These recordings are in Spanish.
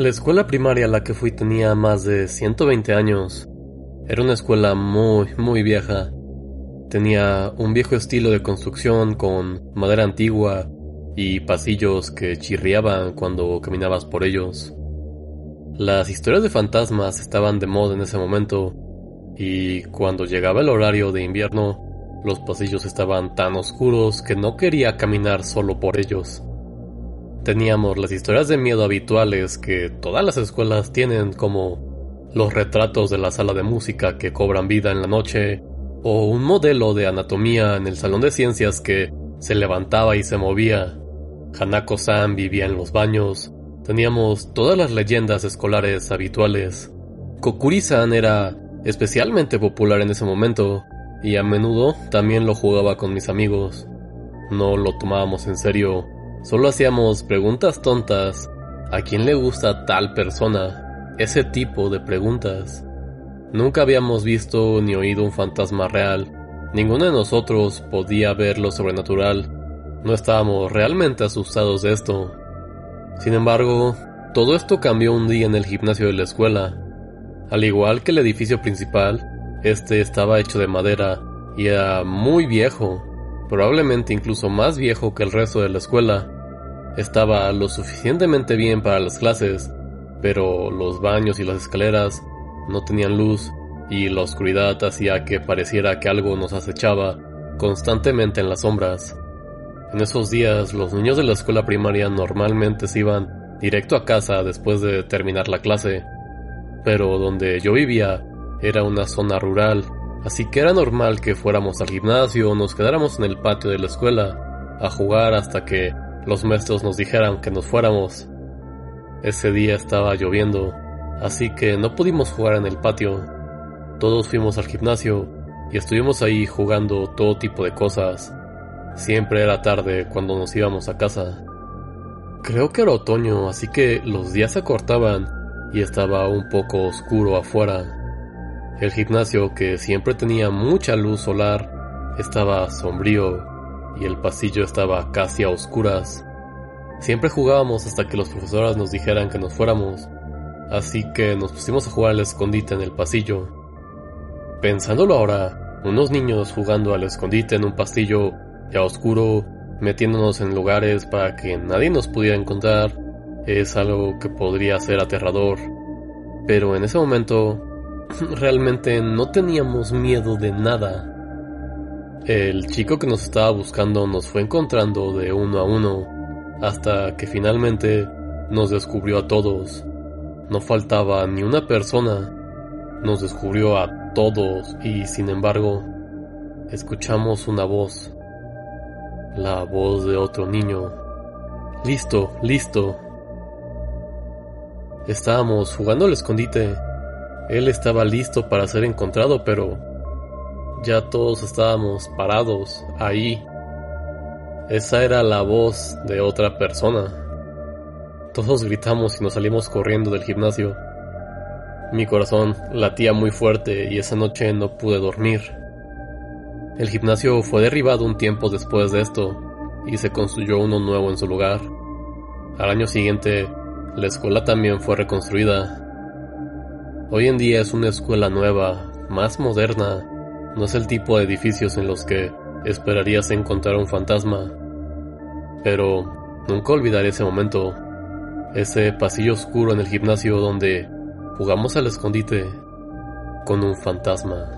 La escuela primaria a la que fui tenía más de 120 años. Era una escuela muy, muy vieja. Tenía un viejo estilo de construcción con madera antigua y pasillos que chirriaban cuando caminabas por ellos. Las historias de fantasmas estaban de moda en ese momento y cuando llegaba el horario de invierno, los pasillos estaban tan oscuros que no quería caminar solo por ellos. Teníamos las historias de miedo habituales que todas las escuelas tienen como los retratos de la sala de música que cobran vida en la noche, o un modelo de anatomía en el salón de ciencias que se levantaba y se movía. Hanako-san vivía en los baños. Teníamos todas las leyendas escolares habituales. Kokuri-san era especialmente popular en ese momento, y a menudo también lo jugaba con mis amigos. No lo tomábamos en serio Solo hacíamos preguntas tontas. ¿A quién le gusta tal persona? Ese tipo de preguntas. Nunca habíamos visto ni oído un fantasma real. Ninguno de nosotros podía ver lo sobrenatural. No estábamos realmente asustados de esto. Sin embargo, todo esto cambió un día en el gimnasio de la escuela. Al igual que el edificio principal, este estaba hecho de madera y era muy viejo probablemente incluso más viejo que el resto de la escuela. Estaba lo suficientemente bien para las clases, pero los baños y las escaleras no tenían luz y la oscuridad hacía que pareciera que algo nos acechaba constantemente en las sombras. En esos días los niños de la escuela primaria normalmente se iban directo a casa después de terminar la clase, pero donde yo vivía era una zona rural así que era normal que fuéramos al gimnasio o nos quedáramos en el patio de la escuela a jugar hasta que los maestros nos dijeran que nos fuéramos. Ese día estaba lloviendo, así que no pudimos jugar en el patio. Todos fuimos al gimnasio y estuvimos ahí jugando todo tipo de cosas. Siempre era tarde cuando nos íbamos a casa. Creo que era otoño, así que los días se cortaban y estaba un poco oscuro afuera. El gimnasio, que siempre tenía mucha luz solar, estaba sombrío y el pasillo estaba casi a oscuras. Siempre jugábamos hasta que los profesores nos dijeran que nos fuéramos, así que nos pusimos a jugar al escondite en el pasillo. Pensándolo ahora, unos niños jugando al escondite en un pasillo ya oscuro, metiéndonos en lugares para que nadie nos pudiera encontrar, es algo que podría ser aterrador. Pero en ese momento realmente no teníamos miedo de nada. El chico que nos estaba buscando nos fue encontrando de uno a uno, hasta que finalmente nos descubrió a todos. No faltaba ni una persona. Nos descubrió a todos y sin embargo, escuchamos una voz. La voz de otro niño. Listo, listo. Estábamos jugando al escondite él estaba listo para ser encontrado, pero ya todos estábamos parados ahí. Esa era la voz de otra persona. Todos gritamos y nos salimos corriendo del gimnasio. Mi corazón latía muy fuerte y esa noche no pude dormir. El gimnasio fue derribado un tiempo después de esto y se construyó uno nuevo en su lugar. Al año siguiente, la escuela también fue reconstruida Hoy en día es una escuela nueva, más moderna, no es el tipo de edificios en los que esperarías encontrar un fantasma. Pero nunca olvidaré ese momento, ese pasillo oscuro en el gimnasio donde jugamos al escondite con un fantasma.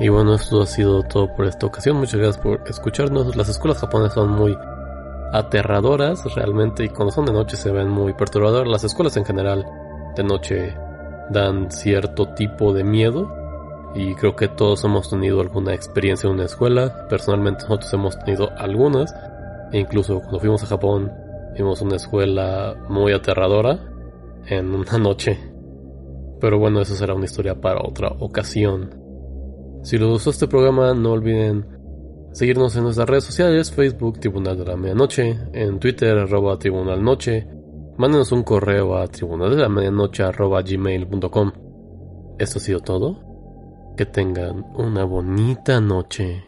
Y bueno, esto ha sido todo por esta ocasión. Muchas gracias por escucharnos. Las escuelas japonesas son muy aterradoras realmente y cuando son de noche se ven muy perturbadoras. Las escuelas en general de noche dan cierto tipo de miedo y creo que todos hemos tenido alguna experiencia en una escuela. Personalmente nosotros hemos tenido algunas. E incluso cuando fuimos a Japón, vimos una escuela muy aterradora en una noche. Pero bueno, eso será una historia para otra ocasión. Si les gustó este programa, no olviden seguirnos en nuestras redes sociales, Facebook Tribunal de la Medianoche, en Twitter arroba Tribunal Noche, mándenos un correo a tribunal de la medianoche arroba gmail.com. Esto ha sido todo. Que tengan una bonita noche.